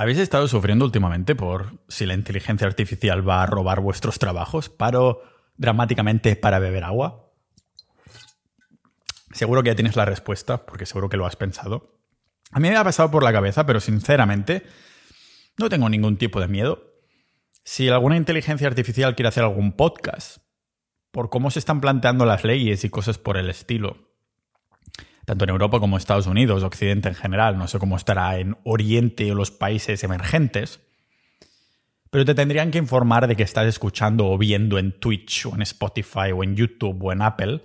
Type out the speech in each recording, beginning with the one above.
¿Habéis estado sufriendo últimamente por si la inteligencia artificial va a robar vuestros trabajos? ¿Paro dramáticamente para beber agua? Seguro que ya tienes la respuesta, porque seguro que lo has pensado. A mí me ha pasado por la cabeza, pero sinceramente no tengo ningún tipo de miedo. Si alguna inteligencia artificial quiere hacer algún podcast, por cómo se están planteando las leyes y cosas por el estilo, tanto en Europa como en Estados Unidos, Occidente en general, no sé cómo estará en Oriente o los países emergentes, pero te tendrían que informar de que estás escuchando o viendo en Twitch o en Spotify o en YouTube o en Apple,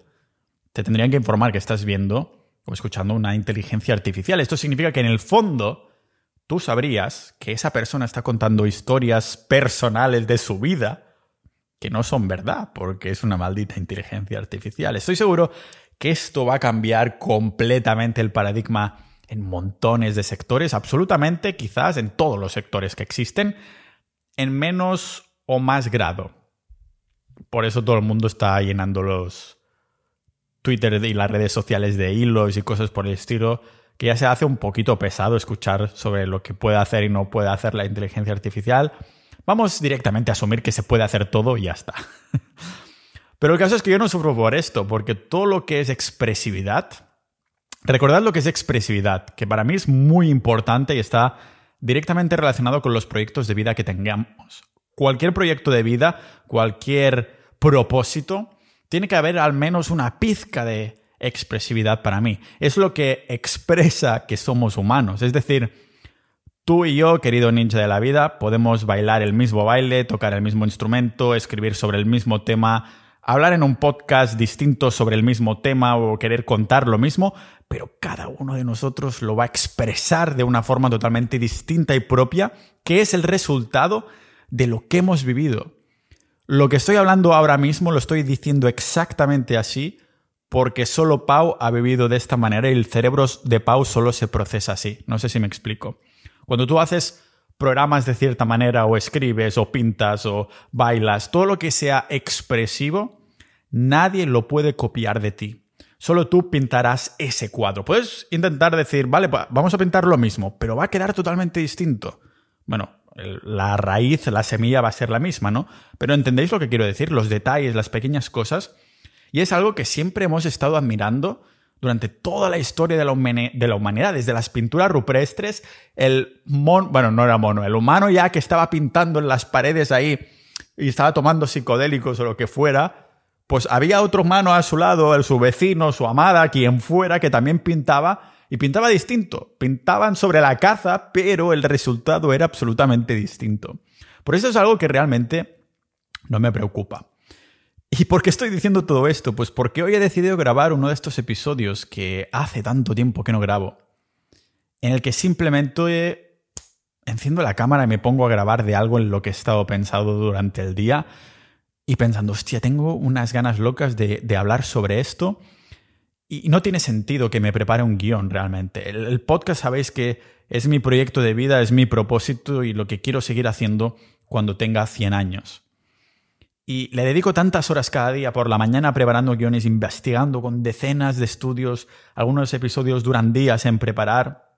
te tendrían que informar que estás viendo o escuchando una inteligencia artificial. Esto significa que en el fondo tú sabrías que esa persona está contando historias personales de su vida que no son verdad, porque es una maldita inteligencia artificial. Estoy seguro que esto va a cambiar completamente el paradigma en montones de sectores, absolutamente quizás en todos los sectores que existen, en menos o más grado. Por eso todo el mundo está llenando los Twitter y las redes sociales de hilos y cosas por el estilo, que ya se hace un poquito pesado escuchar sobre lo que puede hacer y no puede hacer la inteligencia artificial. Vamos directamente a asumir que se puede hacer todo y ya está. Pero el caso es que yo no sufro por esto, porque todo lo que es expresividad, recordad lo que es expresividad, que para mí es muy importante y está directamente relacionado con los proyectos de vida que tengamos. Cualquier proyecto de vida, cualquier propósito, tiene que haber al menos una pizca de expresividad para mí. Es lo que expresa que somos humanos. Es decir, tú y yo, querido ninja de la vida, podemos bailar el mismo baile, tocar el mismo instrumento, escribir sobre el mismo tema, hablar en un podcast distinto sobre el mismo tema o querer contar lo mismo, pero cada uno de nosotros lo va a expresar de una forma totalmente distinta y propia, que es el resultado de lo que hemos vivido. Lo que estoy hablando ahora mismo lo estoy diciendo exactamente así porque solo Pau ha vivido de esta manera y el cerebro de Pau solo se procesa así. No sé si me explico. Cuando tú haces programas de cierta manera o escribes o pintas o bailas, todo lo que sea expresivo, nadie lo puede copiar de ti. Solo tú pintarás ese cuadro. Puedes intentar decir, vale, vamos a pintar lo mismo, pero va a quedar totalmente distinto. Bueno, la raíz, la semilla va a ser la misma, ¿no? Pero entendéis lo que quiero decir, los detalles, las pequeñas cosas. Y es algo que siempre hemos estado admirando durante toda la historia de la, humanidad, desde las pinturas rupestres, el mono, bueno, no era mono, el humano ya que estaba pintando en las paredes ahí y estaba tomando psicodélicos o lo que fuera, pues había otro humano a su lado, el, su vecino, su amada, quien fuera, que también pintaba y pintaba distinto. Pintaban sobre la caza, pero el resultado era absolutamente distinto. Por eso es algo que realmente no me preocupa. ¿Y por qué estoy diciendo todo esto? Pues porque hoy he decidido grabar uno de estos episodios que hace tanto tiempo que no grabo, en el que simplemente enciendo la cámara y me pongo a grabar de algo en lo que he estado pensando durante el día y pensando, hostia, tengo unas ganas locas de, hablar sobre esto y no tiene sentido que me prepare un guion realmente. El, el podcast sabéis que es mi proyecto de vida, es mi propósito y lo que quiero seguir haciendo cuando tenga 100 años. Y le dedico tantas horas cada día por la mañana preparando guiones, investigando con decenas de estudios. Algunos episodios duran días en preparar.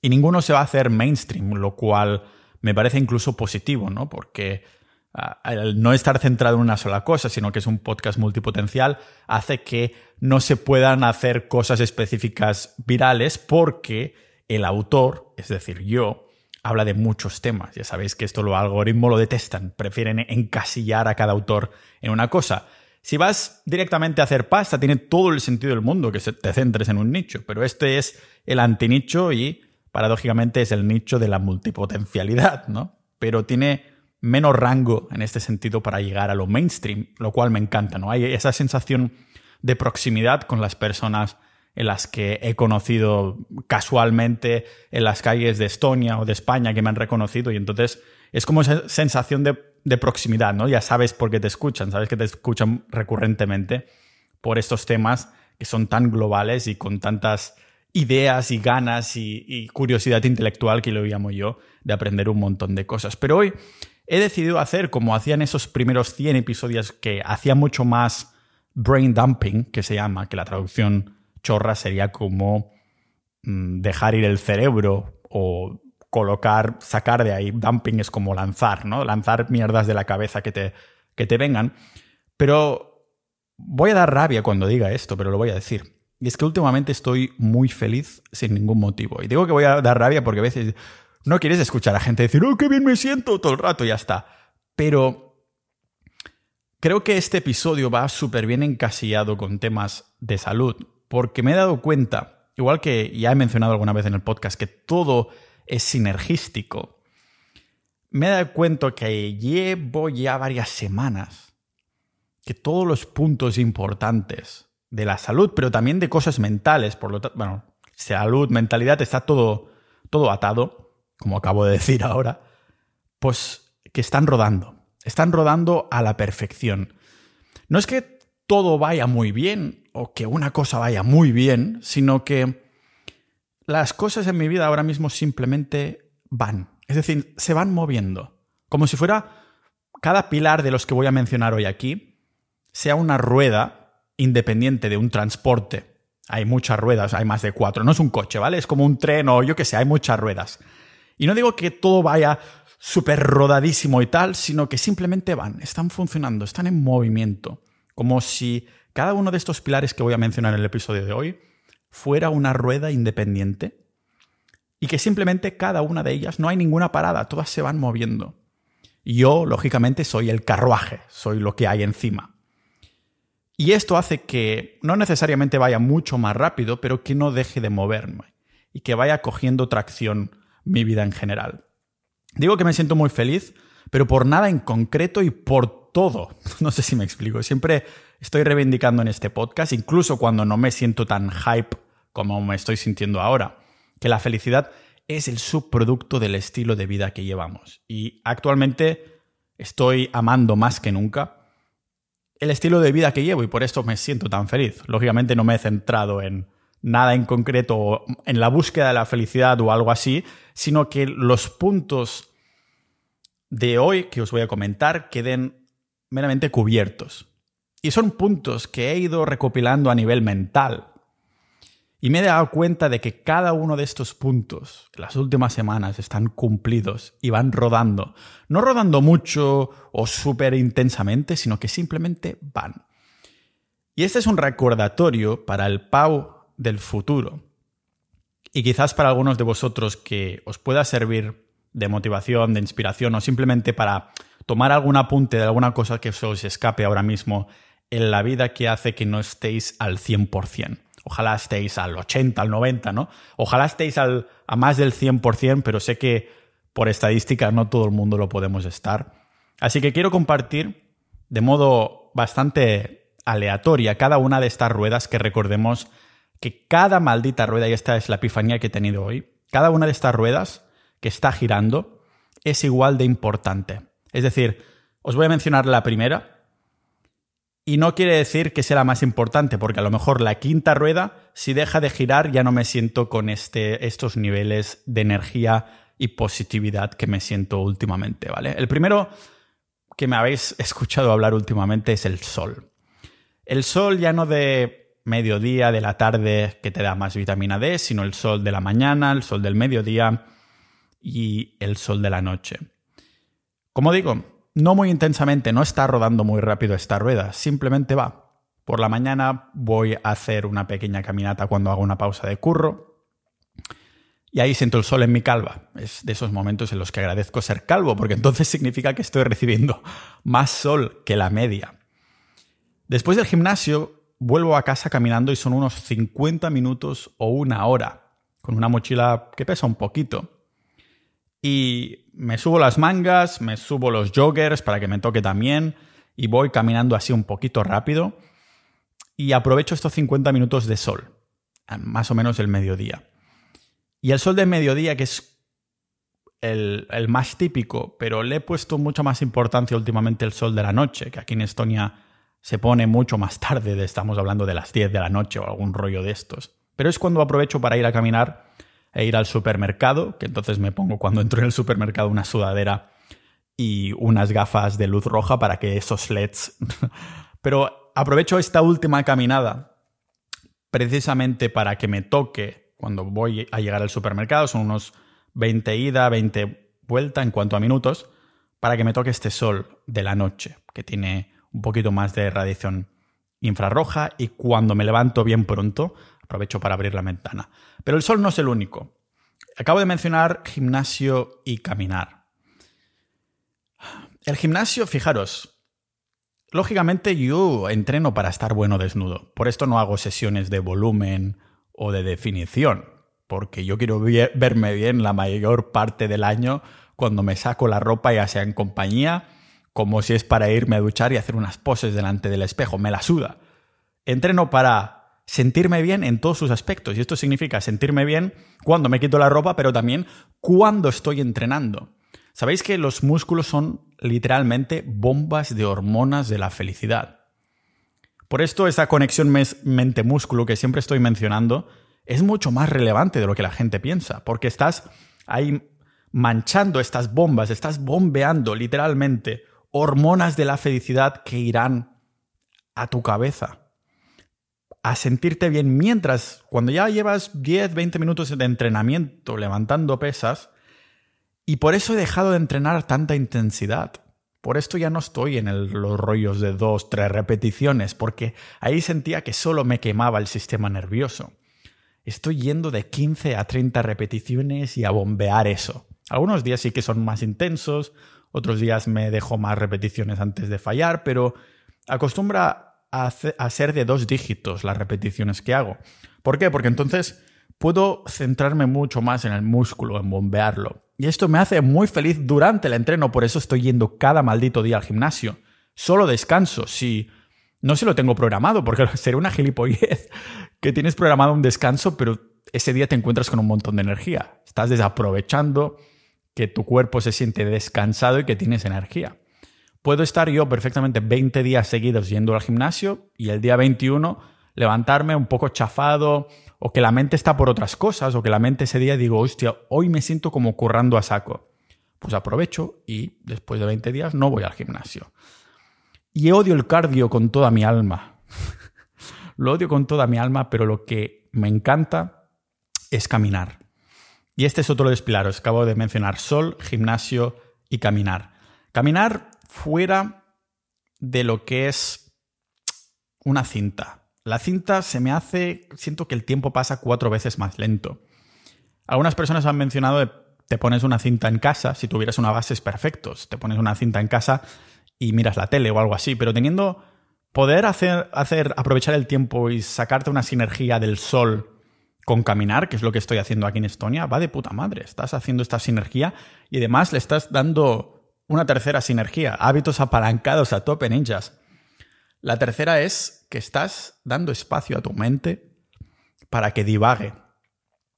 Y ninguno se va a hacer mainstream, lo cual me parece incluso positivo, ¿no? Porque ah, al no estar centrado en una sola cosa, sino que es un podcast multipotencial, hace que no se puedan hacer cosas específicas virales porque el autor, es decir, yo, habla de muchos temas. Ya sabéis que esto los algoritmos lo detestan, prefieren encasillar a cada autor en una cosa. Si vas directamente a hacer pasta, tiene todo el sentido del mundo que te centres en un nicho, pero este es el antinicho y paradójicamente es el nicho de la multipotencialidad, ¿no? Pero tiene menos rango en este sentido para llegar a lo mainstream, lo cual me encanta, ¿no? Hay esa sensación de proximidad con las personas en las que he conocido casualmente en las calles de Estonia o de España que me han reconocido y entonces es como esa sensación de, proximidad, ¿no? Ya sabes por qué te escuchan, sabes que te escuchan recurrentemente por estos temas que son tan globales y con tantas ideas y ganas y, y curiosidad intelectual que lo llamo yo de aprender un montón de cosas. Pero hoy he decidido hacer como hacían esos primeros 100 episodios que hacía mucho más brain dumping, que se llama, que la traducción chorra sería como mm, dejar ir el cerebro o colocar, sacar de ahí. Dumping es como lanzar, ¿no? Lanzar mierdas de la cabeza que te, que te vengan. Pero voy a dar rabia cuando diga esto, pero lo voy a decir. Y es que últimamente estoy muy feliz sin ningún motivo. Y digo que voy a dar rabia porque a veces no quieres escuchar a gente decir, oh, qué bien me siento todo el rato ya está. Pero creo que este episodio va súper bien encasillado con temas de salud, porque me he dado cuenta, igual que ya he mencionado alguna vez en el podcast, que todo es sinergístico. Me he dado cuenta que llevo ya varias semanas que todos los puntos importantes de la salud, pero también de cosas mentales, por lo tanto, bueno, salud, mentalidad, está todo, todo atado, como acabo de decir ahora, pues que están rodando, están rodando a la perfección. No es que todo vaya muy bien o que una cosa vaya muy bien, sino que las cosas en mi vida ahora mismo simplemente van. Es decir, se van moviendo. Como si fuera cada pilar de los que voy a mencionar hoy aquí sea una rueda independiente de un transporte. Hay muchas ruedas, hay más de cuatro. No es un coche, ¿vale? Es como un tren o yo que sé, hay muchas ruedas. Y no digo que todo vaya súper rodadísimo y tal, sino que simplemente van, están funcionando, están en movimiento. Como si cada uno de estos pilares que voy a mencionar en el episodio de hoy fuera una rueda independiente y que simplemente cada una de ellas no hay ninguna parada, todas se van moviendo. Yo, lógicamente, soy el carruaje, soy lo que hay encima. Y esto hace que no necesariamente vaya mucho más rápido, pero que no deje de moverme y que vaya cogiendo tracción mi vida en general. Digo que me siento muy feliz, pero por nada en concreto y por todo. No sé si me explico. Siempre estoy reivindicando en este podcast, incluso cuando no me siento tan hype como me estoy sintiendo ahora, que la felicidad es el subproducto del estilo de vida que llevamos. Y actualmente estoy amando más que nunca el estilo de vida que llevo y por esto me siento tan feliz. Lógicamente no me he centrado en nada en concreto en la búsqueda de la felicidad o algo así, sino que los puntos de hoy que os voy a comentar queden meramente cubiertos. Y son puntos que he ido recopilando a nivel mental, y me he dado cuenta de que cada uno de estos puntos, las últimas semanas, están cumplidos y van rodando. No rodando mucho o súper intensamente, sino que simplemente van. Y este es un recordatorio para el Pau del futuro. Y quizás para algunos de vosotros que os pueda servir de motivación, de inspiración o simplemente para tomar algún apunte de alguna cosa que se os escape ahora mismo en la vida que hace que no estéis al 100%. Ojalá estéis al 80, al 90, ¿no? Ojalá estéis al, a más del 100%, pero sé que por estadística no todo el mundo lo podemos estar. Así que quiero compartir de modo bastante aleatoria cada una de estas ruedas que recordemos que cada maldita rueda, y esta es la epifanía que he tenido hoy, cada una de estas ruedas que está girando es igual de importante. Es decir, os voy a mencionar la primera, y no quiere decir que sea la más importante, porque a lo mejor la quinta rueda, si deja de girar, ya no me siento con este, estos niveles de energía y positividad que me siento últimamente, ¿vale? El primero que me habéis escuchado hablar últimamente es el sol. El sol ya no de mediodía, de la tarde, que te da más vitamina D, sino el sol de la mañana, el sol del mediodía y el sol de la noche. Como digo, no muy intensamente, no está rodando muy rápido esta rueda, simplemente va. Por la mañana voy a hacer una pequeña caminata cuando hago una pausa de curro. Y ahí siento el sol en mi calva. Es de esos momentos en los que agradezco ser calvo, porque entonces significa que estoy recibiendo más sol que la media. Después del gimnasio, vuelvo a casa caminando y son unos 50 minutos o una hora, con una mochila que pesa un poquito. Y me subo las mangas, me subo los joggers para que me toque también y voy caminando así un poquito rápido y aprovecho estos 50 minutos de sol, más o menos el mediodía. Y el sol del mediodía, que es el, el, más típico, pero le he puesto mucha más importancia últimamente el sol de la noche, que aquí en Estonia se pone mucho más tarde, estamos hablando de las 10 de la noche o algún rollo de estos. Pero es cuando aprovecho para ir a caminar e ir al supermercado, que entonces me pongo cuando entro en el supermercado una sudadera y unas gafas de luz roja para que esos LEDs... Pero aprovecho esta última caminada precisamente para que me toque cuando voy a llegar al supermercado, son unos 20 ida, 20 vuelta en cuanto a minutos, para que me toque este sol de la noche, que tiene un poquito más de radiación infrarroja y cuando me levanto bien pronto, aprovecho para abrir la ventana. Pero el sol no es el único. Acabo de mencionar gimnasio y caminar. El gimnasio, fijaros, lógicamente yo entreno para estar bueno desnudo. Por esto no hago sesiones de volumen o de definición, porque yo quiero verme bien la mayor parte del año cuando me saco la ropa, ya sea en compañía, como si es para irme a duchar y hacer unas poses delante del espejo. Me la suda. Entreno para sentirme bien en todos sus aspectos. Y esto significa sentirme bien cuando me quito la ropa, pero también cuando estoy entrenando. Sabéis que los músculos son literalmente bombas de hormonas de la felicidad. Por esto esa conexión mente-músculo que siempre estoy mencionando es mucho más relevante de lo que la gente piensa, porque estás ahí manchando estas bombas, estás bombeando literalmente hormonas de la felicidad que irán a tu cabeza a sentirte bien mientras, cuando ya llevas 10, 20 minutos de entrenamiento levantando pesas, y por eso he dejado de entrenar tanta intensidad. Por esto ya no estoy en los rollos de 2, 3 repeticiones, porque ahí sentía que solo me quemaba el sistema nervioso. Estoy yendo de 15 a 30 repeticiones y a bombear eso. Algunos días sí que son más intensos, otros días me dejo más repeticiones antes de fallar, pero acostumbra a, ser de dos dígitos las repeticiones que hago. ¿Por qué? Porque entonces puedo centrarme mucho más en el músculo, en bombearlo. Y esto me hace muy feliz durante el entreno, por eso estoy yendo cada maldito día al gimnasio. Solo descanso, si no se lo tengo programado, porque sería una gilipollez que tienes programado un descanso, pero ese día te encuentras con un montón de energía. Estás desaprovechando que tu cuerpo se siente descansado y que tienes energía. Puedo estar yo perfectamente 20 días seguidos yendo al gimnasio y el día 21 levantarme un poco chafado o que la mente está por otras cosas o que la mente ese día digo, hostia, hoy me siento como currando a saco. Pues aprovecho y después de 20 días no voy al gimnasio. Y odio el cardio con toda mi alma. lo odio con toda mi alma, pero lo que me encanta es caminar. Y este es otro de los pilares. Acabo de mencionar sol, gimnasio y caminar. Caminar fuera de lo que es una cinta. La cinta se me hace, siento que el tiempo pasa cuatro veces más lento. Algunas personas han mencionado te pones una cinta en casa, si tuvieras una base es perfecto, te pones una cinta en casa y miras la tele o algo así, pero teniendo poder hacer, hacer aprovechar el tiempo y sacarte una sinergia del sol con caminar, que es lo que estoy haciendo aquí en Estonia, va de puta madre. Estás haciendo esta sinergia y además le estás dando una tercera sinergia, hábitos apalancados a tope ninjas. La tercera es que estás dando espacio a tu mente para que divague.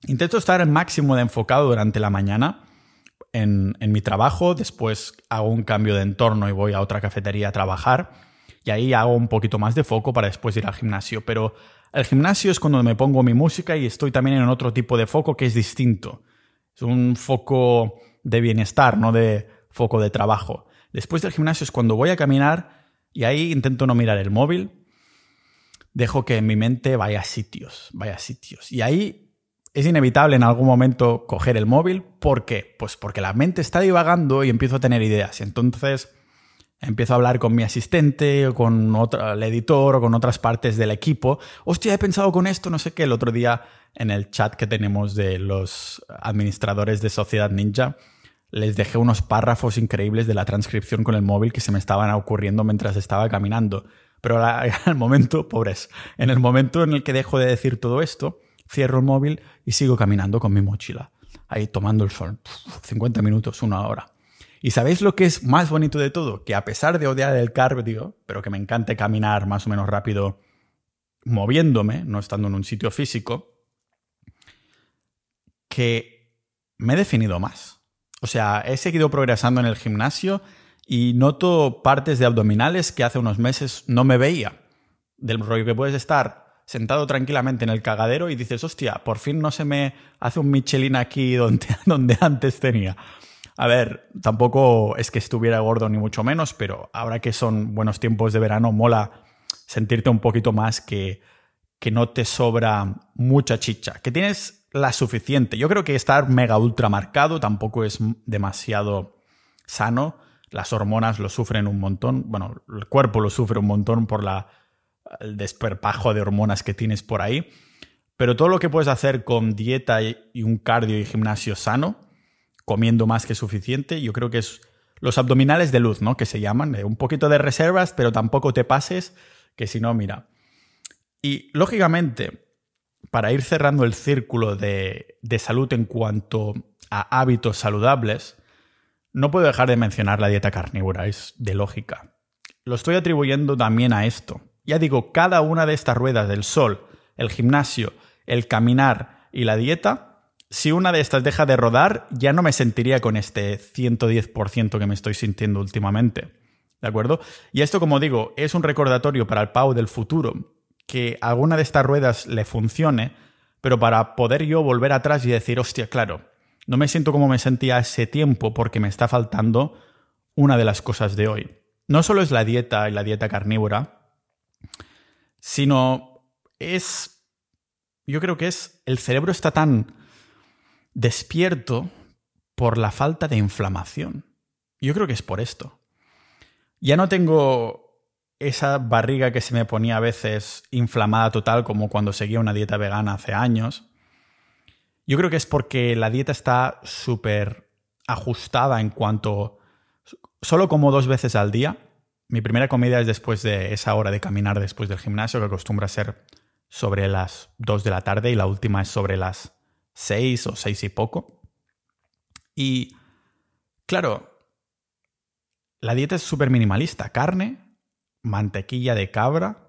Intento estar el máximo de enfocado durante la mañana en, en, mi trabajo, después hago un cambio de entorno y voy a otra cafetería a trabajar y ahí hago un poquito más de foco para después ir al gimnasio. Pero el gimnasio es cuando me pongo mi música y estoy también en otro tipo de foco que es distinto. Es un foco de bienestar, no de foco de trabajo. Después del gimnasio es cuando voy a caminar y ahí intento no mirar el móvil. Dejo que mi mente vaya a sitios, vaya a sitios. Y ahí es inevitable en algún momento coger el móvil. ¿Por qué? Pues porque la mente está divagando y empiezo a tener ideas. Entonces empiezo a hablar con mi asistente, o con otro, el editor o con otras partes del equipo. Hostia, he pensado con esto, no sé qué. El otro día en el chat que tenemos de los administradores de Sociedad Ninja, les dejé unos párrafos increíbles de la transcripción con el móvil que se me estaban ocurriendo mientras estaba caminando. Pero al momento, pobres, en el momento en el que dejo de decir todo esto, cierro el móvil y sigo caminando con mi mochila, ahí tomando el sol. 50 minutos, una hora. ¿Y sabéis lo que es más bonito de todo? Que a pesar de odiar el cardio, pero que me encante caminar más o menos rápido moviéndome, no estando en un sitio físico, que me he definido más. O sea, he seguido progresando en el gimnasio y noto partes de abdominales que hace unos meses no me veía. Del rollo que puedes estar sentado tranquilamente en el cagadero y dices, hostia, por fin no se me hace un Michelin aquí donde, donde antes tenía. A ver, tampoco es que estuviera gordo ni mucho menos, pero ahora que son buenos tiempos de verano, mola sentirte un poquito más que, que no te sobra mucha chicha. Que tienes la suficiente. Yo creo que estar mega ultra marcado tampoco es demasiado sano. Las hormonas lo sufren un montón. Bueno, el cuerpo lo sufre un montón por la, el desperpajo de hormonas que tienes por ahí. Pero todo lo que puedes hacer con dieta y un cardio y gimnasio sano, comiendo más que suficiente, yo creo que es los abdominales de luz, ¿no? Que se llaman, un poquito de reservas, pero tampoco te pases, que si no, mira. Y lógicamente, para ir cerrando el círculo de, de salud en cuanto a hábitos saludables, no puedo dejar de mencionar la dieta carnívora, es de lógica. Lo estoy atribuyendo también a esto. Ya digo, cada una de estas ruedas del sol, el gimnasio, el caminar y la dieta, si una de estas deja de rodar, ya no me sentiría con este 110% que me estoy sintiendo últimamente. ¿De acuerdo? Y esto, como digo, es un recordatorio para el Pau del futuro, que alguna de estas ruedas le funcione, pero para poder yo volver atrás y decir, hostia, claro, no me siento como me sentía ese tiempo porque me está faltando una de las cosas de hoy. No solo es la dieta y la dieta carnívora, sino es, yo creo que es, el cerebro está tan despierto por la falta de inflamación. Yo creo que es por esto. Ya no tengo esa barriga que se me ponía a veces inflamada total como cuando seguía una dieta vegana hace años. Yo creo que es porque la dieta está súper ajustada en cuanto... Solo como dos veces al día. Mi primera comida es después de esa hora de caminar después del gimnasio, que acostumbra ser sobre las 2 de la tarde, y la última es sobre las seis o seis y poco. Y claro, la dieta es súper minimalista. Carne, mantequilla de cabra,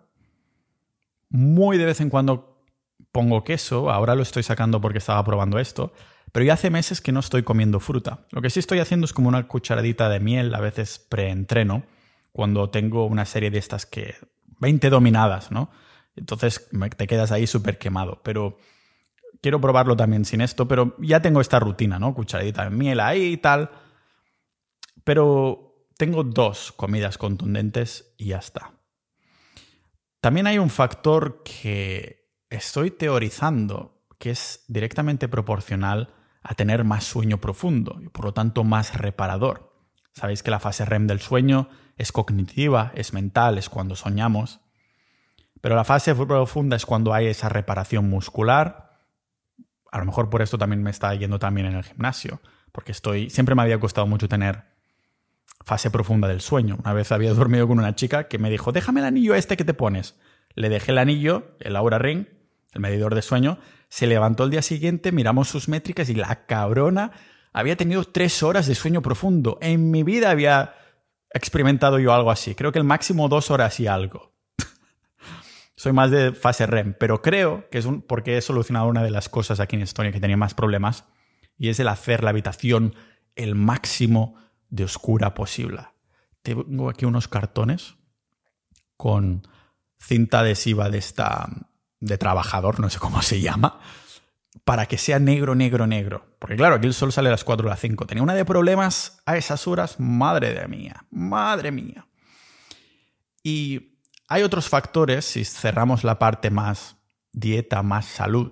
muy de vez en cuando pongo queso, ahora lo estoy sacando porque estaba probando esto, pero ya hace meses que no estoy comiendo fruta. Lo que sí estoy haciendo es como una cucharadita de miel, a veces preentreno, cuando tengo una serie de estas que... 20 dominadas, ¿no? Entonces te quedas ahí súper quemado, pero quiero probarlo también sin esto, pero ya tengo esta rutina, ¿no? Cucharadita de miel ahí y tal. Pero tengo dos comidas contundentes y ya está. También hay un factor que estoy teorizando que es directamente proporcional a tener más sueño profundo y por lo tanto más reparador. Sabéis que la fase REM del sueño es cognitiva, es mental, es cuando soñamos. Pero la fase profunda es cuando hay esa reparación muscular, a lo mejor por esto también me está yendo también en el gimnasio, porque estoy, siempre me había costado mucho tener fase profunda del sueño. Una vez había dormido con una chica que me dijo, déjame el anillo este que te pones. Le dejé el anillo, el Aura Ring, el medidor de sueño, se levantó el día siguiente, miramos sus métricas y la cabrona había tenido tres horas de sueño profundo. En mi vida había experimentado yo algo así. Creo que el máximo dos horas y algo. Soy más de fase REM, pero creo que es un, porque he solucionado una de las cosas aquí en Estonia que tenía más problemas, y es el hacer la habitación el máximo de oscura posible. Tengo aquí unos cartones con cinta adhesiva de esta de trabajador, no sé cómo se llama, para que sea negro, negro, negro. Porque claro, aquí el sol sale a las 4 o las 5. Tenía una de problemas a esas horas, madre de mía, madre mía. Y hay otros factores, si cerramos la parte más dieta, más salud,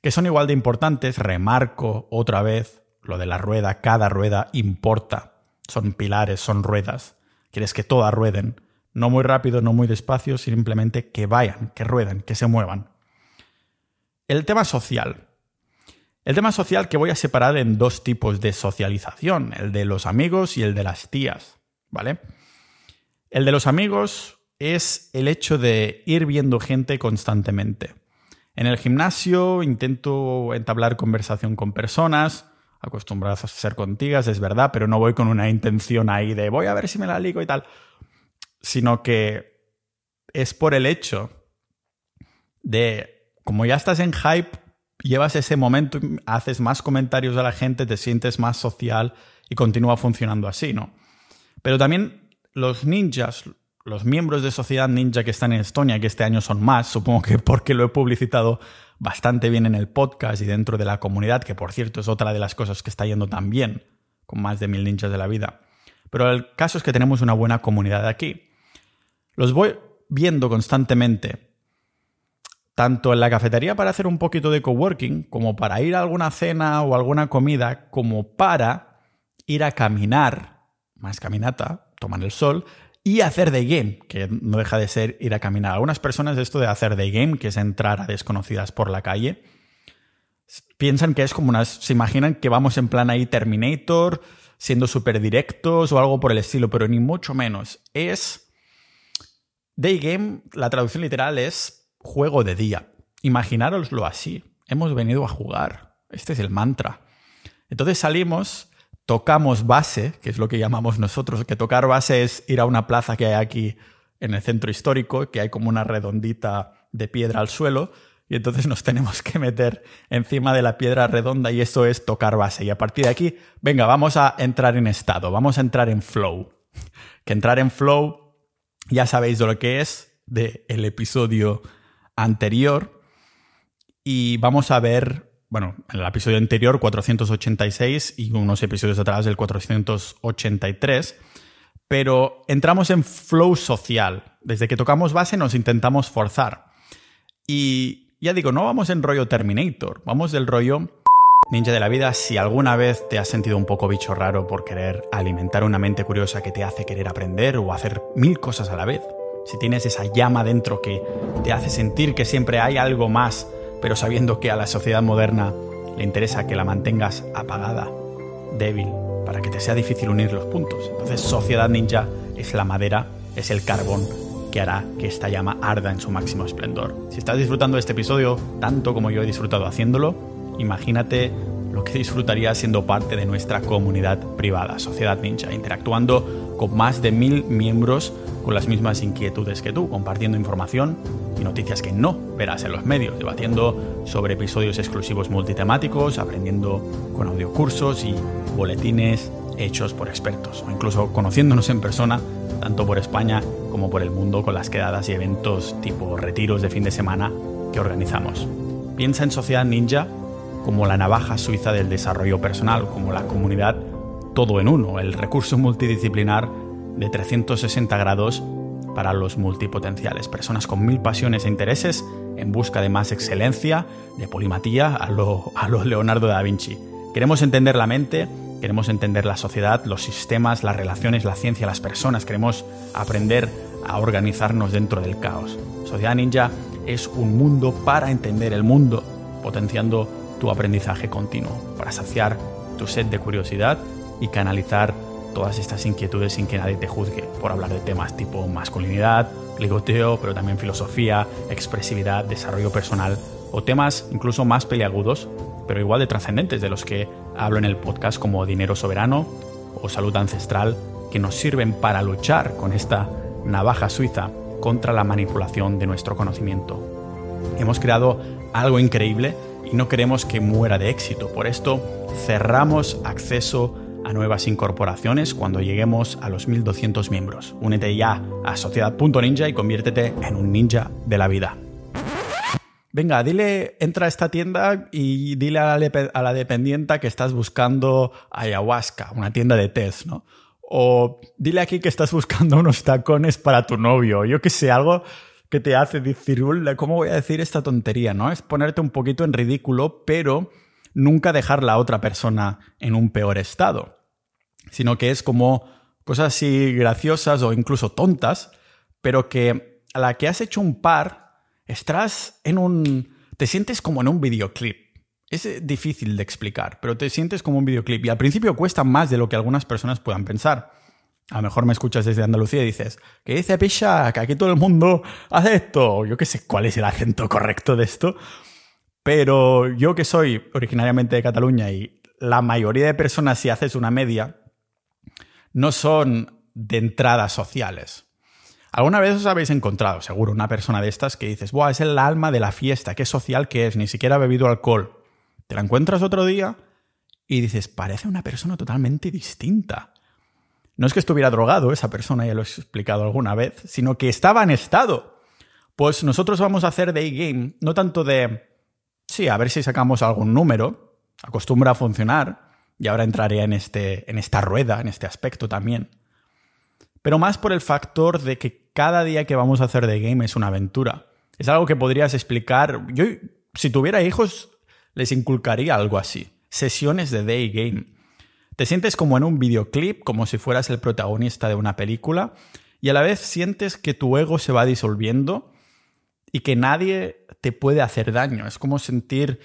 que son igual de importantes. Remarco otra vez lo de la rueda, cada rueda importa. Son pilares, son ruedas. Quieres que todas rueden. No muy rápido, no muy despacio, simplemente que vayan, que rueden, que se muevan. El tema social. El tema social que voy a separar en dos tipos de socialización, el de los amigos y el de las tías, ¿vale? El de los amigos es el hecho de ir viendo gente constantemente. En el gimnasio intento entablar conversación con personas, acostumbradas a ser contigas, es verdad, pero no voy con una intención ahí de voy a ver si me la ligo y tal, sino que es por el hecho de, como ya estás en hype, llevas ese momento, haces más comentarios a la gente, te sientes más social y continúa funcionando así, ¿no? Pero también los ninjas, los miembros de Sociedad Ninja que están en Estonia, que este año son más, supongo que porque lo he publicitado bastante bien en el podcast y dentro de la comunidad, que por cierto es otra de las cosas que está yendo tan bien, con más de mil ninjas de la vida. Pero el caso es que tenemos una buena comunidad aquí. Los voy viendo constantemente tanto en la cafetería para hacer un poquito de coworking, como para ir a alguna cena o alguna comida, como para ir a caminar, más caminata, tomar el sol, y hacer day game, que no deja de ser ir a caminar. Algunas personas esto de hacer day game, que es entrar a desconocidas por la calle, piensan que es como unas... se imaginan que vamos en plan ahí Terminator, siendo súper directos o algo por el estilo, pero ni mucho menos. Es... Day game, la traducción literal es juego de día. Imaginároslo así. Hemos venido a jugar. Este es el mantra. Entonces salimos, tocamos base, que es lo que llamamos nosotros, que tocar base es ir a una plaza que hay aquí en el centro histórico, que hay como una redondita de piedra al suelo, y entonces nos tenemos que meter encima de la piedra redonda y eso es tocar base. Y a partir de aquí, venga, vamos a entrar en estado, vamos a entrar en flow. Que entrar en flow, ya sabéis de lo que es, del el episodio anterior y vamos a ver, bueno, en el episodio anterior 486 y unos episodios atrás del 483, pero entramos en flow social. Desde que tocamos base nos intentamos forzar. Y ya digo, no vamos en rollo Terminator, vamos del rollo ninja de la vida. Si alguna vez te has sentido un poco bicho raro por querer alimentar una mente curiosa que te hace querer aprender o hacer mil cosas a la vez, si tienes esa llama dentro que te hace sentir que siempre hay algo más, pero sabiendo que a la sociedad moderna le interesa que la mantengas apagada, débil, para que te sea difícil unir los puntos. Entonces, Sociedad Ninja es la madera, es el carbón que hará que esta llama arda en su máximo esplendor. Si estás disfrutando de este episodio tanto como yo he disfrutado haciéndolo, imagínate lo que disfrutaría siendo parte de nuestra comunidad privada, Sociedad Ninja, interactuando con más de mil miembros con las mismas inquietudes que tú, compartiendo información y noticias que no verás en los medios, debatiendo sobre episodios exclusivos multitemáticos, aprendiendo con audiocursos y boletines hechos por expertos, o incluso conociéndonos en persona, tanto por España como por el mundo, con las quedadas y eventos tipo retiros de fin de semana que organizamos. Piensa en Sociedad Ninja como la navaja suiza del desarrollo personal, como la comunidad todo en uno, el recurso multidisciplinar de 360 grados para los multipotenciales, personas con mil pasiones e intereses en busca de más excelencia, de polimatía a lo, a lo Leonardo da Vinci. Queremos entender la mente, queremos entender la sociedad, los sistemas, las relaciones, la ciencia, las personas, queremos aprender a organizarnos dentro del caos. Sociedad Ninja es un mundo para entender el mundo, potenciando tu aprendizaje continuo, para saciar tu sed de curiosidad y canalizar todas estas inquietudes sin que nadie te juzgue por hablar de temas tipo masculinidad, ligoteo, pero también filosofía, expresividad, desarrollo personal o temas incluso más peliagudos, pero igual de trascendentes de los que hablo en el podcast como dinero soberano o salud ancestral, que nos sirven para luchar con esta navaja suiza contra la manipulación de nuestro conocimiento. Hemos creado algo increíble y no queremos que muera de éxito, por esto cerramos acceso a nuevas incorporaciones cuando lleguemos a los 1200 miembros. Únete ya a sociedad.ninja y conviértete en un ninja de la vida. Venga, dile, entra a esta tienda y dile a la, dependienta que estás buscando ayahuasca, una tienda de test, ¿no? O dile aquí que estás buscando unos tacones para tu novio, yo que sé, algo que te hace decir, ¿cómo voy a decir esta tontería? ¿No? Es ponerte un poquito en ridículo, pero nunca dejar la otra persona en un peor estado sino que es como cosas así graciosas o incluso tontas, pero que a la que has hecho un par, estás en un... te sientes como en un videoclip. Es difícil de explicar, pero te sientes como un videoclip y al principio cuesta más de lo que algunas personas puedan pensar. A lo mejor me escuchas desde Andalucía y dices, ¿qué dice Pisha? Que aquí todo el mundo hace esto. Yo qué sé cuál es el acento correcto de esto. Pero yo que soy originariamente de Cataluña y la mayoría de personas, si haces una media, no son de entradas sociales. ¿Alguna vez os habéis encontrado, seguro, una persona de estas que dices, Buah, es el alma de la fiesta, qué social que es, ni siquiera ha bebido alcohol? Te la encuentras otro día y dices, parece una persona totalmente distinta. No es que estuviera drogado esa persona, ya lo he explicado alguna vez, sino que estaba en estado. Pues nosotros vamos a hacer day game, no tanto de, sí, a ver si sacamos algún número, acostumbra a funcionar, y ahora entraré en, este, en esta rueda, en este aspecto también. Pero más por el factor de que cada día que vamos a hacer de game es una aventura. Es algo que podrías explicar. Yo, si tuviera hijos, les inculcaría algo así. Sesiones de day game. Te sientes como en un videoclip, como si fueras el protagonista de una película, y a la vez sientes que tu ego se va disolviendo y que nadie te puede hacer daño. Es como sentir,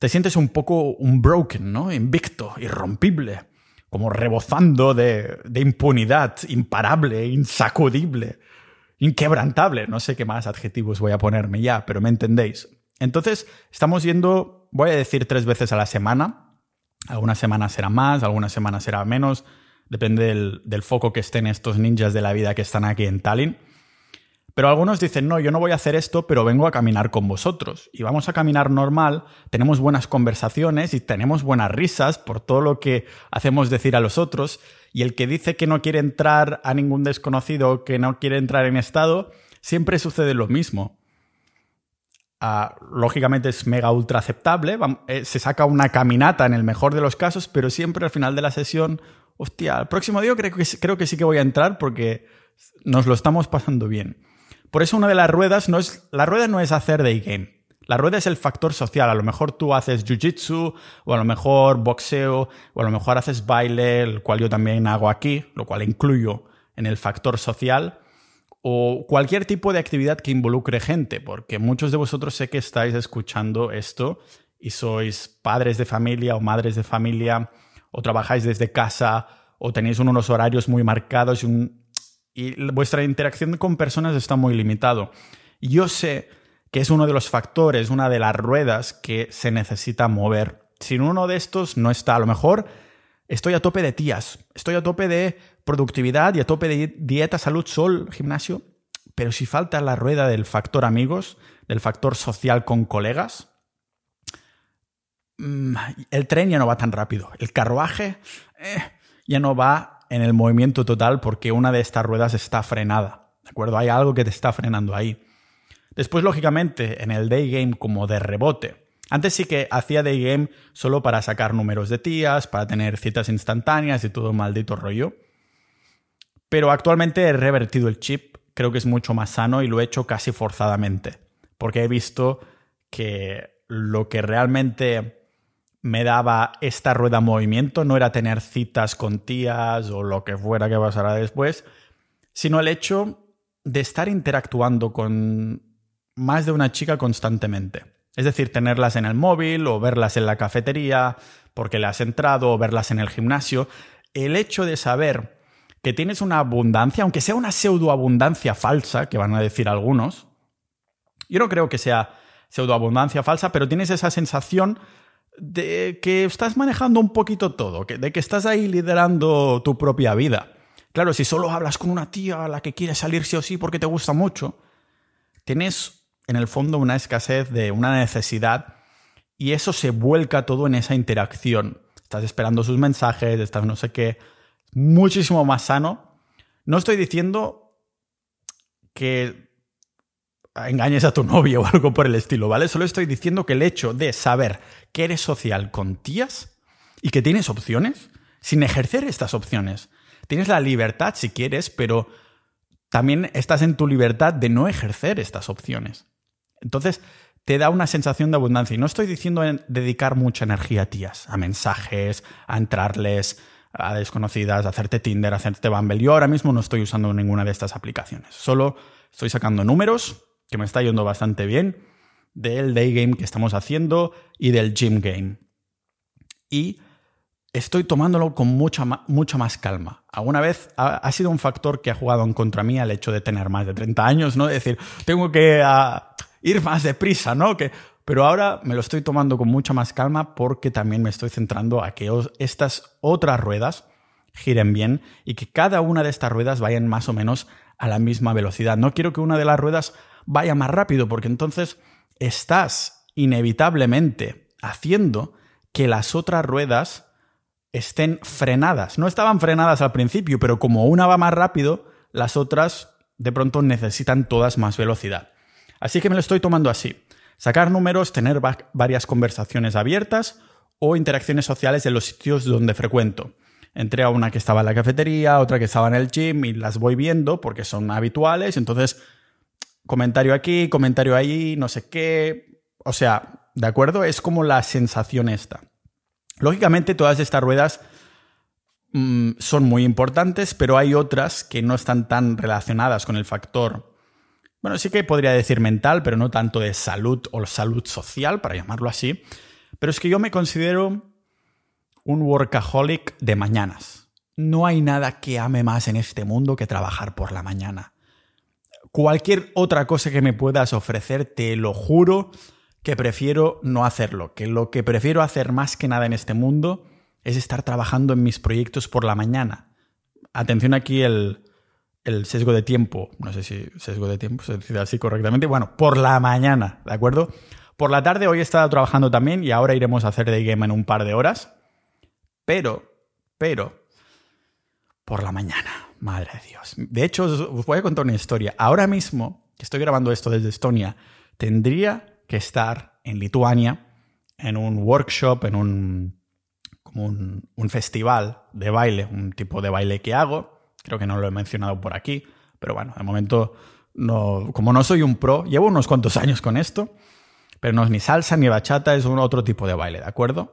te sientes un poco un broken, ¿no? Invicto, irrompible, como rebozando de, de impunidad, imparable, insacudible, inquebrantable. No sé qué más adjetivos voy a ponerme ya, pero me entendéis. Entonces, estamos yendo, voy a decir tres veces a la semana, algunas semanas será más, algunas semanas será menos, depende del, foco que estén estos ninjas de la vida que están aquí en Tallinn. Pero algunos dicen, no, yo no voy a hacer esto, pero vengo a caminar con vosotros. Y vamos a caminar normal, tenemos buenas conversaciones y tenemos buenas risas por todo lo que hacemos decir a los otros. Y el que dice que no quiere entrar a ningún desconocido, que no quiere entrar en estado, siempre sucede lo mismo. Ah, lógicamente es mega ultra aceptable. Eh, se saca una caminata en el mejor de los casos, pero siempre al final de la sesión, hostia, el próximo día creo que, creo que sí que voy a entrar porque nos lo estamos pasando bien. Por eso una de las ruedas no es. La rueda no es hacer day game. La rueda es el factor social. A lo mejor tú haces jiu-jitsu, o a lo mejor boxeo, o a lo mejor haces baile, el cual yo también hago aquí, lo cual incluyo en el factor social o cualquier tipo de actividad que involucre gente, porque muchos de vosotros sé que estáis escuchando esto y sois padres de familia o madres de familia, o trabajáis desde casa, o tenéis unos horarios muy marcados y, vuestra interacción con personas está muy limitado. Yo sé que es uno de los factores, una de las ruedas que se necesita mover. Sin uno de estos no está. A lo mejor estoy a tope de tías, estoy a tope de productividad y a tope de dieta, salud, sol, gimnasio, pero si falta la rueda del factor amigos, del factor social con colegas, mm, el tren ya no va tan rápido. El carruaje eh, ya no va en el movimiento total porque una de estas ruedas está frenada. ¿De acuerdo? Hay algo que te está frenando ahí. Después, lógicamente, en el day game como de rebote. Antes sí que hacía day game solo para sacar números de tías, para tener citas instantáneas y todo maldito rollo. Pero actualmente he revertido el chip, creo que es mucho más sano y lo he hecho casi forzadamente, porque he visto que lo que realmente me daba esta rueda movimiento no era tener citas con tías o lo que fuera que pasara después, sino el hecho de estar interactuando con más de una chica constantemente. Es decir, tenerlas en el móvil o verlas en la cafetería porque le has entrado o verlas en el gimnasio. El hecho de saber que tienes una abundancia, aunque sea una pseudoabundancia falsa, que van a decir algunos. Yo no creo que sea pseudoabundancia falsa, pero tienes esa sensación de que estás manejando un poquito todo, de que estás ahí liderando tu propia vida. Claro, si solo hablas con una tía a la que quieres salir sí o sí porque te gusta mucho, tienes en el fondo una escasez de una necesidad y eso se vuelca todo en esa interacción. Estás esperando sus mensajes, estás no sé qué muchísimo más sano. No estoy diciendo que engañes a tu novio o algo por el estilo, ¿vale? Solo estoy diciendo que el hecho de saber que eres social con tías y que tienes opciones, sin ejercer estas opciones, tienes la libertad si quieres, pero también estás en tu libertad de no ejercer estas opciones. Entonces, te da una sensación de abundancia. Y no estoy diciendo dedicar mucha energía a tías, a mensajes, a entrarles, a desconocidas, hacerte Tinder, hacerte Bumble. Yo ahora mismo no estoy usando ninguna de estas aplicaciones. Solo estoy sacando números, que me está yendo bastante bien, del day game que estamos haciendo y del gym game. Y estoy tomándolo con mucha, mucha más calma. Alguna vez ha, sido un factor que ha jugado en contra mí el hecho de tener más de 30 años, ¿no? decir, tengo que ah, ir más deprisa, ¿no? Que pero ahora me lo estoy tomando con mucha más calma porque también me estoy centrando a que estas otras ruedas giren bien y que cada una de estas ruedas vayan más o menos a la misma velocidad. No quiero que una de las ruedas vaya más rápido porque entonces estás inevitablemente haciendo que las otras ruedas estén frenadas. No estaban frenadas al principio, pero como una va más rápido, las otras de pronto necesitan todas más velocidad. Así que me lo estoy tomando así sacar números, tener varias conversaciones abiertas o interacciones sociales en los sitios donde frecuento. Entré a una que estaba en la cafetería, otra que estaba en el gym y las voy viendo porque son habituales, entonces comentario aquí, comentario ahí, no sé qué. O sea, ¿de acuerdo? Es como la sensación esta. Lógicamente, todas estas ruedas mm, son muy importantes, pero hay otras que no están tan relacionadas con el factor. Bueno, sí que podría decir mental, pero no tanto de salud o salud social, para llamarlo así. Pero es que yo me considero un workaholic de mañanas. No hay nada que ame más en este mundo que trabajar por la mañana. Cualquier otra cosa que me puedas ofrecer, te lo juro que prefiero no hacerlo, que lo que prefiero hacer más que nada en este mundo es estar trabajando en mis proyectos por la mañana. Atención aquí el, el sesgo de tiempo, no sé si sesgo de tiempo se dice así correctamente, bueno, por la mañana, ¿de acuerdo? Por la tarde hoy he estado trabajando también y ahora iremos a hacer de game en un par de horas. Pero, pero, por la mañana, madre de Dios. De hecho, os voy a contar una historia. Ahora mismo, que estoy grabando esto desde Estonia, tendría que estar en Lituania, en un workshop, en un, como un, un festival de baile, un tipo de baile que hago. Creo que no lo he mencionado por aquí, pero bueno, de momento, no, como no soy un pro, llevo unos cuantos años con esto pero no es ni salsa ni bachata, es un otro tipo de baile, ¿de acuerdo?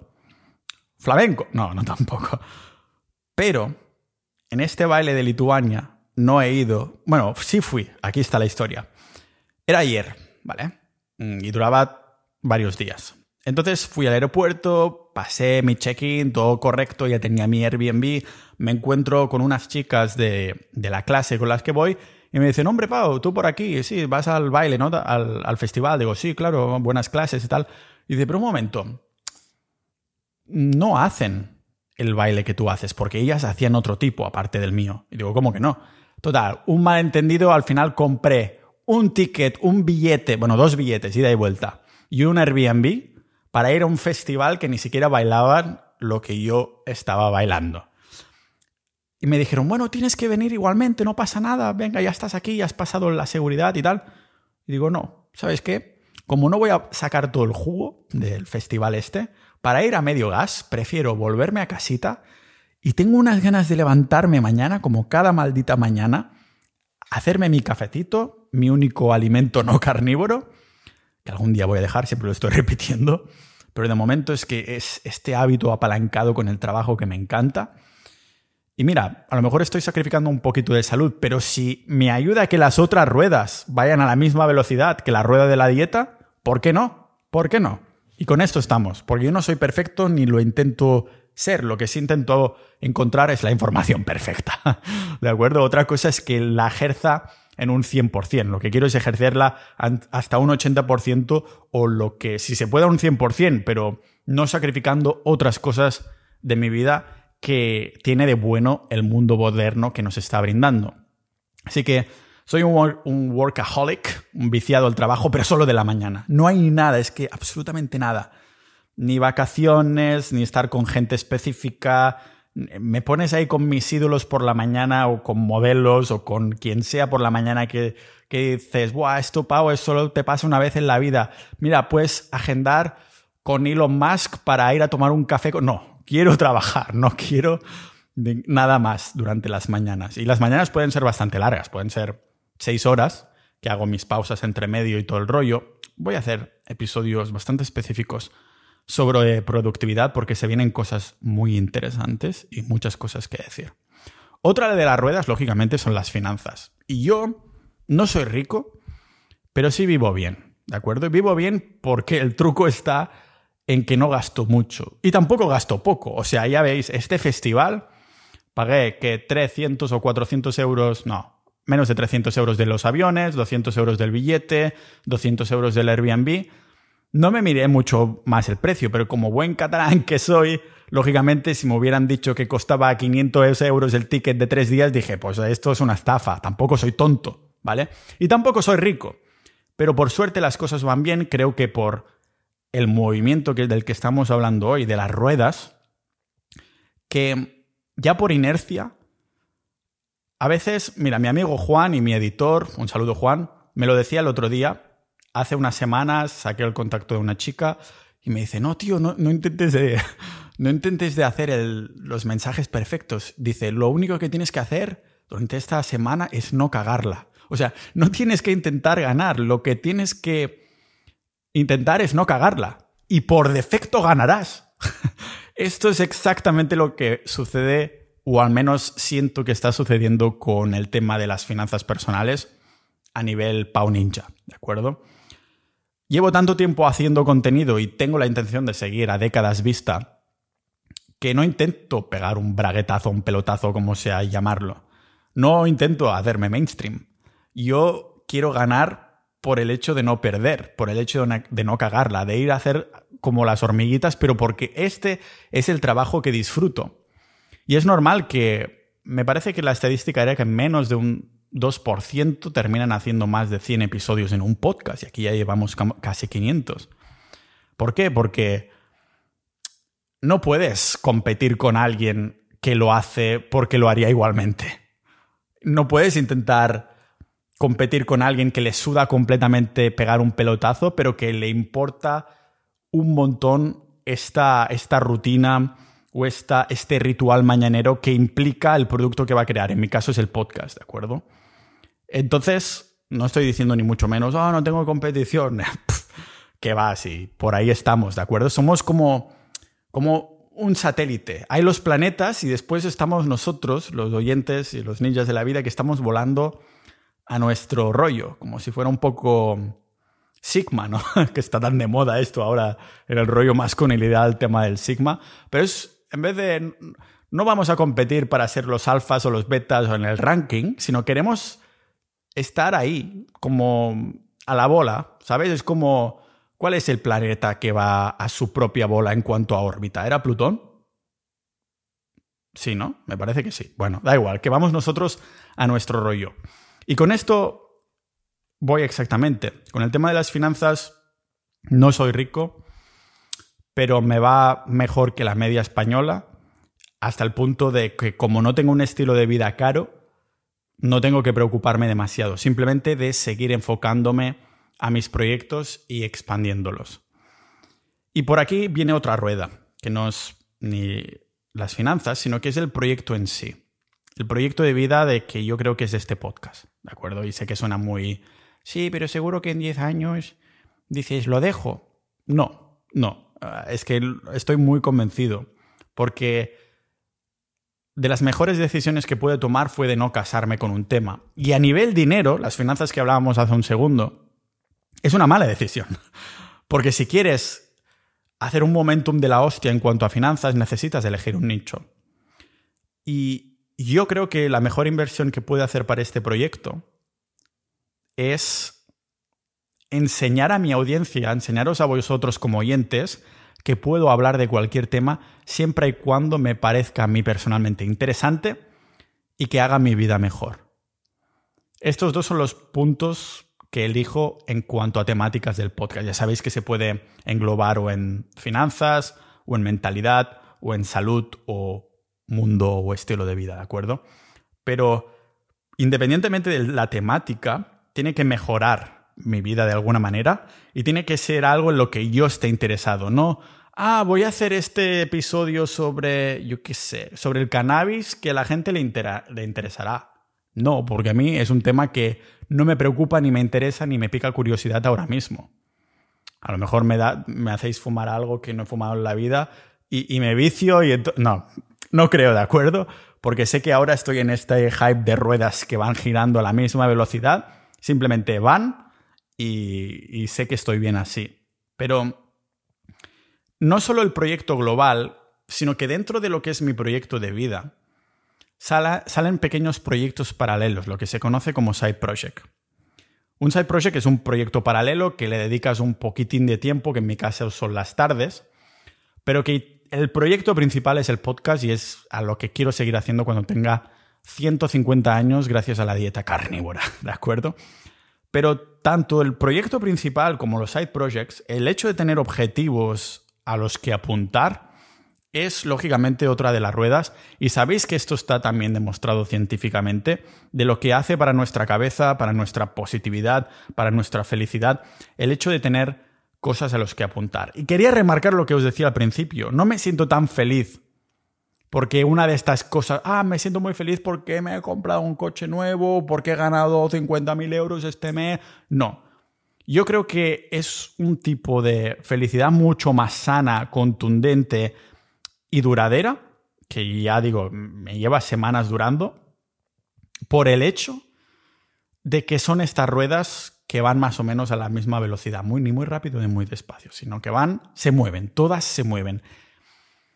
Flamenco, no, no tampoco. Pero en este baile de Lituania no he ido, bueno, sí fui, aquí está la historia. Era ayer, ¿vale? Mm, y duraba varios días. Entonces fui al aeropuerto, pasé mi check-in, todo correcto, ya tenía mi Airbnb, me encuentro con unas chicas de, de la clase con las que voy y me dicen, hombre, Pau, tú por aquí, sí, vas al baile, ¿no? Al, festival. Digo, sí, claro, buenas clases y tal. Y dice, pero un momento, no hacen el baile que tú haces, porque ellas hacían otro tipo aparte del mío. Y digo, ¿cómo que no? Total, un malentendido, al final compré un ticket, un billete, bueno, dos billetes, ida y vuelta, y un Airbnb para ir a un festival que ni siquiera bailaban lo que yo estaba bailando. Y me dijeron, bueno, tienes que venir igualmente, no pasa nada, venga, ya estás aquí, ya has pasado la seguridad y tal. Y digo, no, ¿sabes qué? Como no voy a sacar todo el jugo del festival este, para ir a medio gas, prefiero volverme a casita y tengo unas ganas de levantarme mañana, como cada maldita mañana, hacerme mi cafetito, mi único alimento no carnívoro, que algún día voy a dejar, siempre lo estoy repitiendo, pero de momento es que es este hábito apalancado con el trabajo que me encanta y mira, a lo mejor estoy sacrificando un poquito de salud, pero si me ayuda a que las otras ruedas vayan a la misma velocidad que la rueda de la dieta, ¿por qué no? ¿Por qué no? Y con esto estamos, porque yo no soy perfecto ni lo intento ser, lo que sí intento encontrar es la información perfecta. ¿De acuerdo? Otra cosa es que la ejerza en un 100%. Lo que quiero es ejercerla hasta un 80% o lo que, si se pueda, un 100%, pero no sacrificando otras cosas de mi vida que tiene de bueno el mundo moderno que nos está brindando. Así que soy un, un, workaholic, un viciado al trabajo, pero solo de la mañana. No hay nada, es que absolutamente nada. Ni vacaciones, ni estar con gente específica. Me pones ahí con mis ídolos por la mañana o con modelos o con quien sea por la mañana que, que dices, Buah, esto, Pau, solo te pasa una vez en la vida. Mira, puedes agendar con Elon Musk para ir a tomar un café con... No, quiero trabajar, no quiero nada más durante las mañanas. Y las mañanas pueden ser bastante largas, pueden ser seis horas, que hago mis pausas entre medio y todo el rollo. Voy a hacer episodios bastante específicos sobre productividad porque se vienen cosas muy interesantes y muchas cosas que decir. Otra de las ruedas, lógicamente, son las finanzas. Y yo no soy rico, pero sí vivo bien, ¿de acuerdo? Vivo bien porque el truco está en que no gasto mucho. Y tampoco gasto poco. O sea, ya veis, este festival pagué que 300 o 400 euros, no, menos de 300 euros de los aviones, 200 euros del billete, 200 euros del Airbnb. No me miré mucho más el precio, pero como buen catalán que soy, lógicamente si me hubieran dicho que costaba 500 euros el ticket de tres días, dije, pues esto es una estafa, tampoco soy tonto, ¿vale? Y tampoco soy rico. Pero por suerte las cosas van bien, creo que por el movimiento del que estamos hablando hoy, de las ruedas, que ya por inercia, a veces, mira, mi amigo Juan y mi editor, un saludo Juan, me lo decía el otro día, hace unas semanas saqué el contacto de una chica y me dice, no, tío, no, intentes de, no intentes de hacer los mensajes perfectos. Dice, lo único que tienes que hacer durante esta semana es no cagarla. O sea, no tienes que intentar ganar, lo que tienes que intentar es no cagarla. Y por defecto ganarás. Esto es exactamente lo que sucede, o al menos siento que está sucediendo con el tema de las finanzas personales a nivel Pau Ninja, ¿de acuerdo? Llevo tanto tiempo haciendo contenido y tengo la intención de seguir a décadas vista que no intento pegar un braguetazo, un pelotazo, como sea llamarlo. No intento hacerme mainstream. Yo quiero ganar por el hecho de no perder, por el hecho de no cagarla, de ir a hacer como las hormiguitas, pero porque este es el trabajo que disfruto. Y es normal que me parece que la estadística era que menos de un 2% terminan haciendo más de 100 episodios en un podcast y aquí ya llevamos casi 500. ¿Por qué? Porque no puedes competir con alguien que lo hace porque lo haría igualmente. No puedes intentar competir con alguien que le suda completamente pegar un pelotazo, pero que le importa un montón esta, esta rutina o esta, este ritual mañanero que implica el producto que va a crear. En mi caso es el podcast, ¿de acuerdo? Entonces, no estoy diciendo ni mucho menos, oh, no tengo competición. que va así, por ahí estamos, ¿de acuerdo? Somos como, como un satélite. Hay los planetas y después estamos nosotros, los oyentes y los ninjas de la vida, que estamos volando a nuestro rollo, como si fuera un poco Sigma, ¿no? que está tan de moda esto ahora en el rollo con el tema del Sigma. Pero es, en vez de, no vamos a competir para ser los alfas o los betas o en el ranking, sino queremos estar ahí, como a la bola, ¿sabes? Es como, ¿cuál es el planeta que va a su propia bola en cuanto a órbita? ¿Era Plutón? Sí, ¿no? Me parece que sí. Bueno, da igual, que vamos nosotros a nuestro rollo. Y con esto voy exactamente. Con el tema de las finanzas, no soy rico, pero me va mejor que la media española, hasta el punto de que como no tengo un estilo de vida caro, no tengo que preocuparme demasiado, simplemente de seguir enfocándome a mis proyectos y expandiéndolos. Y por aquí viene otra rueda, que no es ni las finanzas, sino que es el proyecto en sí. El proyecto de vida de que yo creo que es este podcast, ¿de acuerdo? Y sé que suena muy... Sí, pero seguro que en 10 años dices, ¿lo dejo? No, no. Ah, es que estoy muy convencido, porque de las mejores decisiones que pude tomar fue de no casarme con un tema. Y a nivel dinero, las finanzas que hablábamos hace un segundo, es una mala decisión. Porque si quieres hacer un momentum de la hostia en cuanto a finanzas, necesitas elegir un nicho. Y yo creo que la mejor inversión que puede hacer para este proyecto es enseñar a mi audiencia, enseñaros a vosotros como oyentes, que puedo hablar de cualquier tema siempre y cuando me parezca a mí personalmente interesante y que haga mi vida mejor. Estos dos son los puntos que elijo en cuanto a temáticas del podcast. Ya sabéis que se puede englobar o en finanzas, o en mentalidad, o en salud, o mundo o estilo de vida, ¿de acuerdo? Pero independientemente de la temática, tiene que mejorar mi vida de alguna manera y tiene que ser algo en lo que yo esté interesado, no, ah, voy a hacer este episodio sobre, yo qué sé, sobre el cannabis que a la gente le, le interesará. No, porque a mí es un tema que no me preocupa, ni me interesa, ni me pica curiosidad ahora mismo. A lo mejor me, da, me hacéis fumar algo que no he fumado en la vida y, me vicio y... No, no creo, ¿de acuerdo? Porque sé que ahora estoy en este hype de ruedas que van girando a la misma velocidad. Simplemente van, y, sé que estoy bien así. Pero no solo el proyecto global, sino que dentro de lo que es mi proyecto de vida, salen pequeños proyectos paralelos, lo que se conoce como side project. Un side project es un proyecto paralelo que le dedicas un poquitín de tiempo, que en mi caso son las tardes, pero que el proyecto principal es el podcast y es a lo que quiero seguir haciendo cuando tenga 150 años gracias a la dieta carnívora, ¿de acuerdo? Pero tanto el proyecto principal como los side projects, el hecho de tener objetivos a los que apuntar es lógicamente otra de las ruedas y sabéis que esto está también demostrado científicamente de lo que hace para nuestra cabeza, para nuestra positividad, para nuestra felicidad, el hecho de tener cosas a los que apuntar. Y quería remarcar lo que os decía al principio, no me siento tan feliz porque una de estas cosas, ah, me siento muy feliz porque me he comprado un coche nuevo, porque he ganado 50.000 euros este mes. No. Yo creo que es un tipo de felicidad mucho más sana, contundente y duradera, que ya digo, me lleva semanas durando, por el hecho de que son estas ruedas que van más o menos a la misma velocidad, muy, ni muy rápido ni muy despacio, sino que van, se mueven, todas se mueven.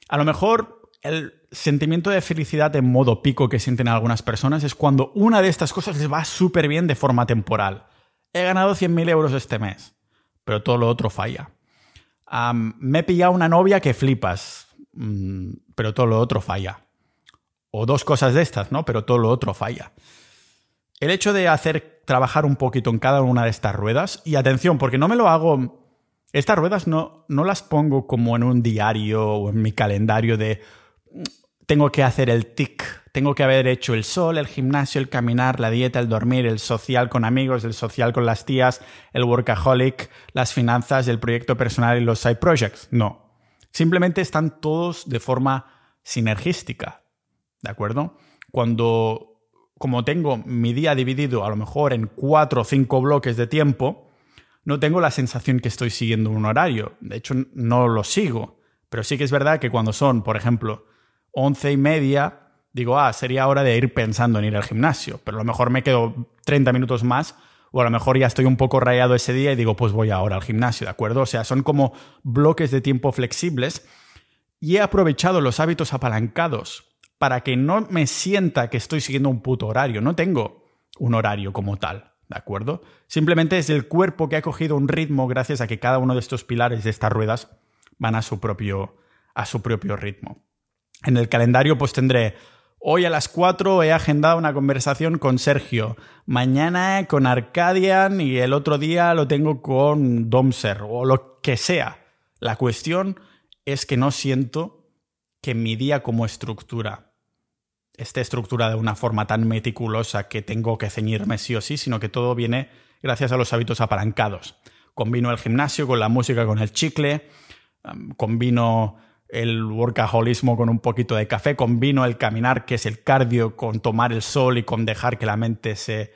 A lo mejor el sentimiento de felicidad en modo pico que sienten algunas personas es cuando una de estas cosas les va súper bien de forma temporal. He ganado 100.000 euros este mes, pero todo lo otro falla. me he pillado una novia que flipas, mm, pero todo lo otro falla. O dos cosas de estas, ¿no? Pero todo lo otro falla. El hecho de hacer trabajar un poquito en cada una de estas ruedas, y atención, porque no me lo hago... Estas ruedas no, no las pongo como en un diario o en mi calendario de tengo que hacer el tic, tengo que haber hecho el sol, el gimnasio, el caminar, la dieta, el dormir, el social con amigos, el social con las tías, el workaholic, las finanzas, el proyecto personal y los side projects. No. Simplemente están todos de forma sinergística. ¿De acuerdo? Cuando, como tengo mi día dividido a lo mejor en cuatro o cinco bloques de tiempo, no tengo la sensación que estoy siguiendo un horario. De hecho, no lo sigo. Pero sí que es verdad que cuando son, por ejemplo, once y media, digo, ah, sería hora de ir pensando en ir al gimnasio, pero a lo mejor me quedo 30 minutos más o a lo mejor ya estoy un poco rayado ese día y digo, pues voy ahora al gimnasio, ¿de acuerdo? O sea, son como bloques de tiempo flexibles y he aprovechado los hábitos apalancados para que no me sienta que estoy siguiendo un puto horario, no tengo un horario como tal, ¿de acuerdo? Simplemente es el cuerpo que ha cogido un ritmo gracias a que cada uno de estos pilares de estas ruedas van a su propio, a su propio ritmo. En el calendario pues tendré Hoy a las 4 he agendado una conversación con Sergio. Mañana con Arcadian y el otro día lo tengo con Domser o lo que sea. La cuestión es que no siento que mi día como estructura esté estructurada de una forma tan meticulosa que tengo que ceñirme sí o sí, sino que todo viene gracias a los hábitos apalancados. Combino el gimnasio con la música, con el chicle, combino el workaholismo con un poquito de café, combino el caminar, que es el cardio, con tomar el sol y con dejar que la mente se,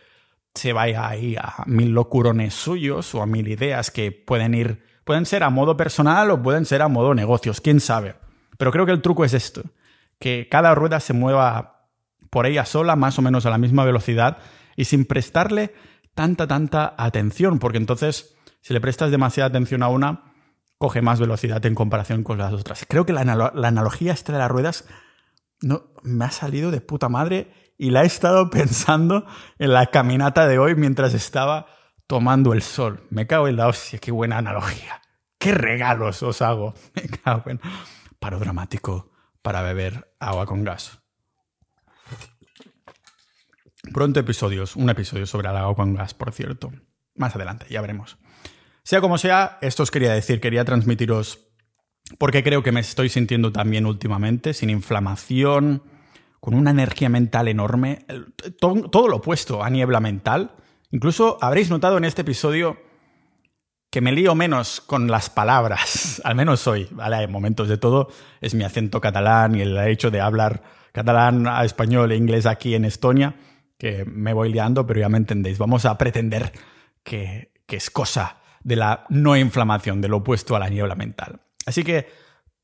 se vaya ahí a mil locurones suyos o a mil ideas que pueden ir, pueden ser a modo personal o pueden ser a modo negocios, quién sabe. Pero creo que el truco es esto, que cada rueda se mueva por ella sola, más o menos a la misma velocidad y sin prestarle tanta, tanta atención, porque entonces, si le prestas demasiada atención a una, coge más velocidad en comparación con las otras. Creo que la, analogía esta de las ruedas no, me ha salido de puta madre y la he estado pensando en la caminata de hoy mientras estaba tomando el sol. Me cago en la hostia, qué buena analogía. Qué regalos os hago. Me cago en... Paro dramático para beber agua con gas. Pronto episodios, un episodio sobre el agua con gas, por cierto. Más adelante, ya veremos. Sea como sea, esto os quería decir, quería transmitiros porque creo que me estoy sintiendo también últimamente, sin inflamación, con una energía mental enorme, todo, lo opuesto a niebla mental. Incluso habréis notado en este episodio que me lío menos con las palabras, al menos hoy, ¿vale? Hay momentos de todo, es mi acento catalán y el hecho de hablar catalán a español e inglés aquí en Estonia, que me voy liando, pero ya me entendéis. Vamos a pretender que, que es cosa de la no inflamación, del opuesto a la niebla mental. Así que,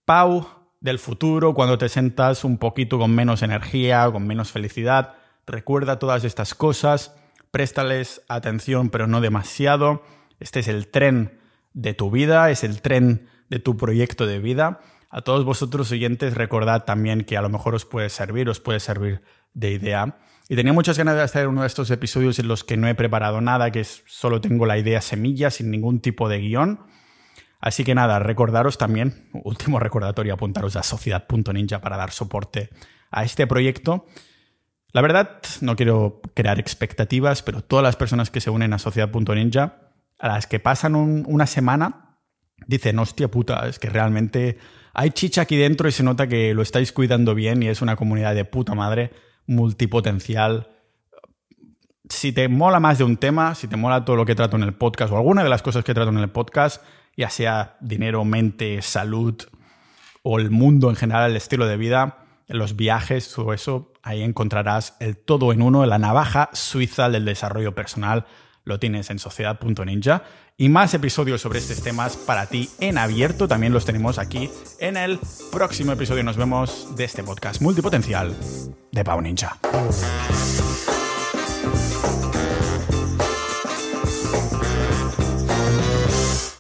Pau del futuro, cuando te sentas un poquito con menos energía, con menos felicidad, recuerda todas estas cosas, préstales atención, pero no demasiado. Este es el tren de tu vida, es el tren de tu proyecto de vida. A todos vosotros oyentes, recordad también que a lo mejor os puede servir, os puede servir de idea y tenía muchas ganas de hacer uno de estos episodios en los que no he preparado nada, que solo tengo la idea semilla, sin ningún tipo de guion. Así que nada, recordaros también, último recordatorio, apuntaros a sociedad.ninja para dar soporte a este proyecto. La verdad, no quiero crear expectativas, pero todas las personas que se unen a sociedad.ninja, a las que pasan una semana, dicen, hostia puta, es que realmente hay chicha aquí dentro y se nota que lo estáis cuidando bien y es una comunidad de puta madre multipotencial. Si te mola más de un tema, si te mola todo lo que trato en el podcast o alguna de las cosas que trato en el podcast, ya sea dinero, mente, salud o el mundo en general, el estilo de vida, los viajes, todo eso, ahí encontrarás el todo en uno, la navaja suiza del desarrollo personal. Lo tienes en sociedad.ninja. Y más episodios sobre estos temas para ti en abierto también los tenemos aquí en el próximo episodio. Nos vemos de este podcast multipotencial de Pau Ninja.